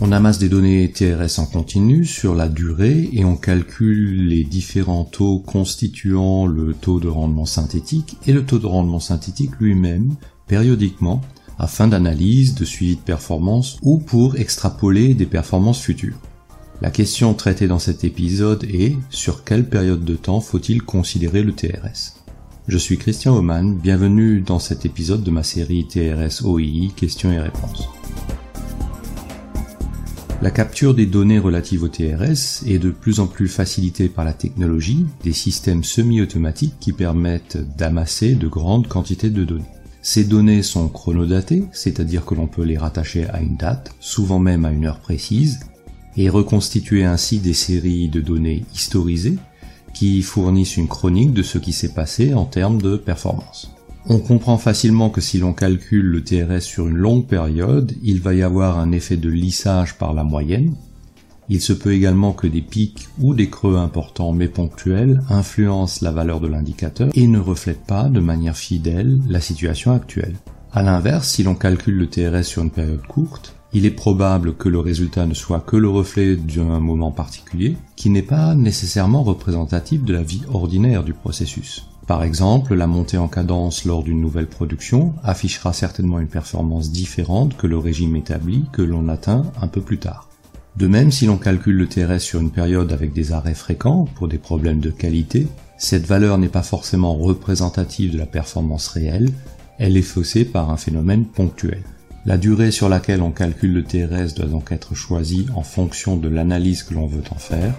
On amasse des données TRS en continu sur la durée et on calcule les différents taux constituant le taux de rendement synthétique et le taux de rendement synthétique lui-même périodiquement afin d'analyse, de suivi de performance ou pour extrapoler des performances futures. La question traitée dans cet épisode est sur quelle période de temps faut-il considérer le TRS Je suis Christian Oman, bienvenue dans cet épisode de ma série TRS OII questions et réponses. La capture des données relatives au TRS est de plus en plus facilitée par la technologie des systèmes semi-automatiques qui permettent d'amasser de grandes quantités de données. Ces données sont chronodatées, c'est-à-dire que l'on peut les rattacher à une date, souvent même à une heure précise, et reconstituer ainsi des séries de données historisées qui fournissent une chronique de ce qui s'est passé en termes de performance. On comprend facilement que si l'on calcule le TRS sur une longue période, il va y avoir un effet de lissage par la moyenne. Il se peut également que des pics ou des creux importants mais ponctuels influencent la valeur de l'indicateur et ne reflètent pas de manière fidèle la situation actuelle. A l'inverse, si l'on calcule le TRS sur une période courte, il est probable que le résultat ne soit que le reflet d'un moment particulier, qui n'est pas nécessairement représentatif de la vie ordinaire du processus. Par exemple, la montée en cadence lors d'une nouvelle production affichera certainement une performance différente que le régime établi que l'on atteint un peu plus tard. De même, si l'on calcule le TRS sur une période avec des arrêts fréquents pour des problèmes de qualité, cette valeur n'est pas forcément représentative de la performance réelle, elle est faussée par un phénomène ponctuel. La durée sur laquelle on calcule le TRS doit donc être choisie en fonction de l'analyse que l'on veut en faire,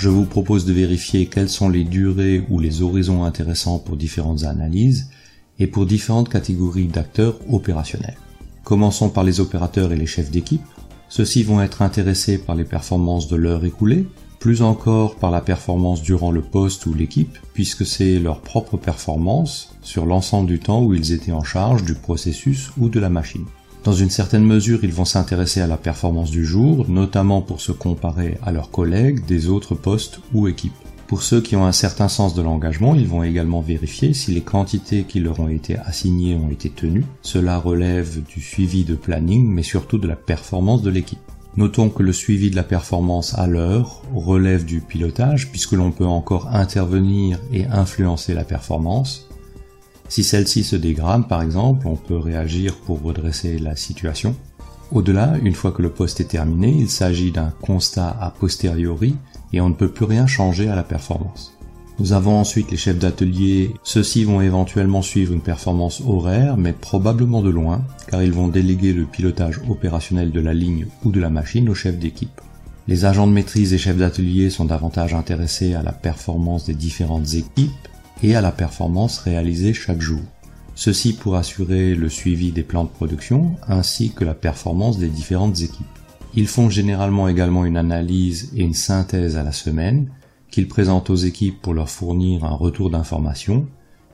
je vous propose de vérifier quelles sont les durées ou les horizons intéressants pour différentes analyses et pour différentes catégories d'acteurs opérationnels. Commençons par les opérateurs et les chefs d'équipe. Ceux-ci vont être intéressés par les performances de l'heure écoulée, plus encore par la performance durant le poste ou l'équipe, puisque c'est leur propre performance sur l'ensemble du temps où ils étaient en charge du processus ou de la machine. Dans une certaine mesure, ils vont s'intéresser à la performance du jour, notamment pour se comparer à leurs collègues des autres postes ou équipes. Pour ceux qui ont un certain sens de l'engagement, ils vont également vérifier si les quantités qui leur ont été assignées ont été tenues. Cela relève du suivi de planning, mais surtout de la performance de l'équipe. Notons que le suivi de la performance à l'heure relève du pilotage, puisque l'on peut encore intervenir et influencer la performance, si celle-ci se dégrade, par exemple, on peut réagir pour redresser la situation. Au-delà, une fois que le poste est terminé, il s'agit d'un constat a posteriori et on ne peut plus rien changer à la performance. Nous avons ensuite les chefs d'atelier. Ceux-ci vont éventuellement suivre une performance horaire, mais probablement de loin, car ils vont déléguer le pilotage opérationnel de la ligne ou de la machine aux chefs d'équipe. Les agents de maîtrise et chefs d'atelier sont davantage intéressés à la performance des différentes équipes et à la performance réalisée chaque jour. Ceci pour assurer le suivi des plans de production ainsi que la performance des différentes équipes. Ils font généralement également une analyse et une synthèse à la semaine qu'ils présentent aux équipes pour leur fournir un retour d'information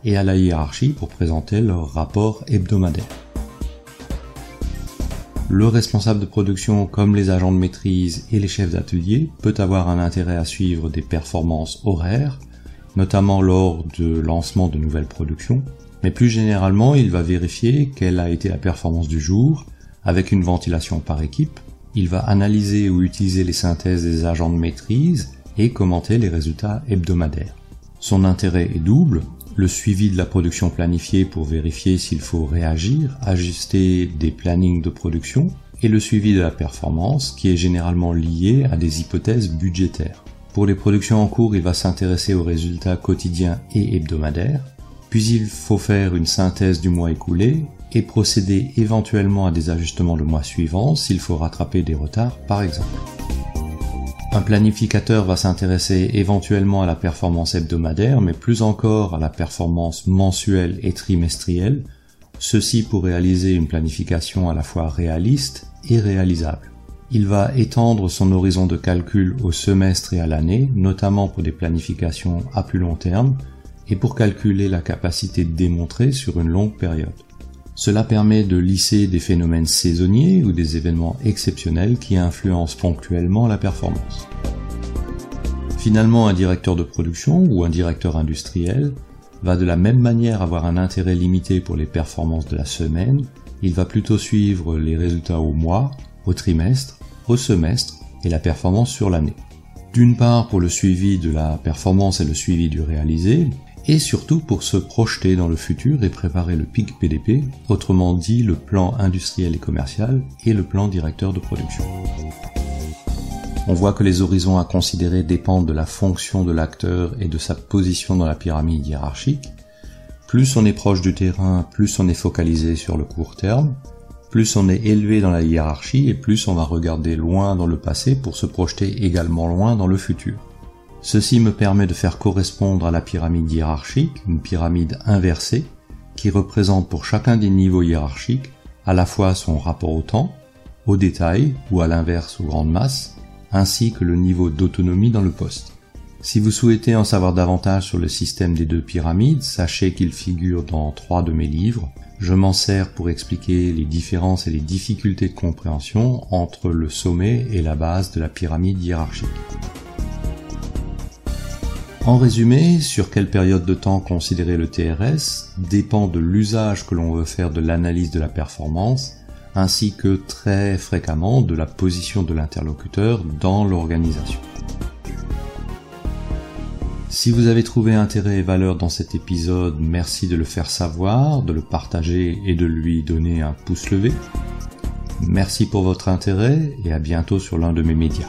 et à la hiérarchie pour présenter leur rapport hebdomadaire. Le responsable de production comme les agents de maîtrise et les chefs d'atelier peut avoir un intérêt à suivre des performances horaires notamment lors de lancement de nouvelles productions, mais plus généralement il va vérifier quelle a été la performance du jour, avec une ventilation par équipe, il va analyser ou utiliser les synthèses des agents de maîtrise et commenter les résultats hebdomadaires. Son intérêt est double, le suivi de la production planifiée pour vérifier s'il faut réagir, ajuster des plannings de production, et le suivi de la performance qui est généralement lié à des hypothèses budgétaires. Pour les productions en cours, il va s'intéresser aux résultats quotidiens et hebdomadaires, puis il faut faire une synthèse du mois écoulé et procéder éventuellement à des ajustements le mois suivant s'il faut rattraper des retards par exemple. Un planificateur va s'intéresser éventuellement à la performance hebdomadaire, mais plus encore à la performance mensuelle et trimestrielle, ceci pour réaliser une planification à la fois réaliste et réalisable. Il va étendre son horizon de calcul au semestre et à l'année, notamment pour des planifications à plus long terme et pour calculer la capacité de démontrer sur une longue période. Cela permet de lisser des phénomènes saisonniers ou des événements exceptionnels qui influencent ponctuellement la performance. Finalement, un directeur de production ou un directeur industriel va de la même manière avoir un intérêt limité pour les performances de la semaine, il va plutôt suivre les résultats au mois au trimestre, semestre et la performance sur l'année. D'une part pour le suivi de la performance et le suivi du réalisé, et surtout pour se projeter dans le futur et préparer le pic PDP, autrement dit le plan industriel et commercial et le plan directeur de production. On voit que les horizons à considérer dépendent de la fonction de l'acteur et de sa position dans la pyramide hiérarchique. Plus on est proche du terrain, plus on est focalisé sur le court terme, plus on est élevé dans la hiérarchie et plus on va regarder loin dans le passé pour se projeter également loin dans le futur. Ceci me permet de faire correspondre à la pyramide hiérarchique une pyramide inversée qui représente pour chacun des niveaux hiérarchiques à la fois son rapport au temps, au détail ou à l'inverse aux grandes masses, ainsi que le niveau d'autonomie dans le poste. Si vous souhaitez en savoir davantage sur le système des deux pyramides, sachez qu'il figure dans trois de mes livres. Je m'en sers pour expliquer les différences et les difficultés de compréhension entre le sommet et la base de la pyramide hiérarchique. En résumé, sur quelle période de temps considérer le TRS dépend de l'usage que l'on veut faire de l'analyse de la performance, ainsi que très fréquemment de la position de l'interlocuteur dans l'organisation. Si vous avez trouvé intérêt et valeur dans cet épisode, merci de le faire savoir, de le partager et de lui donner un pouce levé. Merci pour votre intérêt et à bientôt sur l'un de mes médias.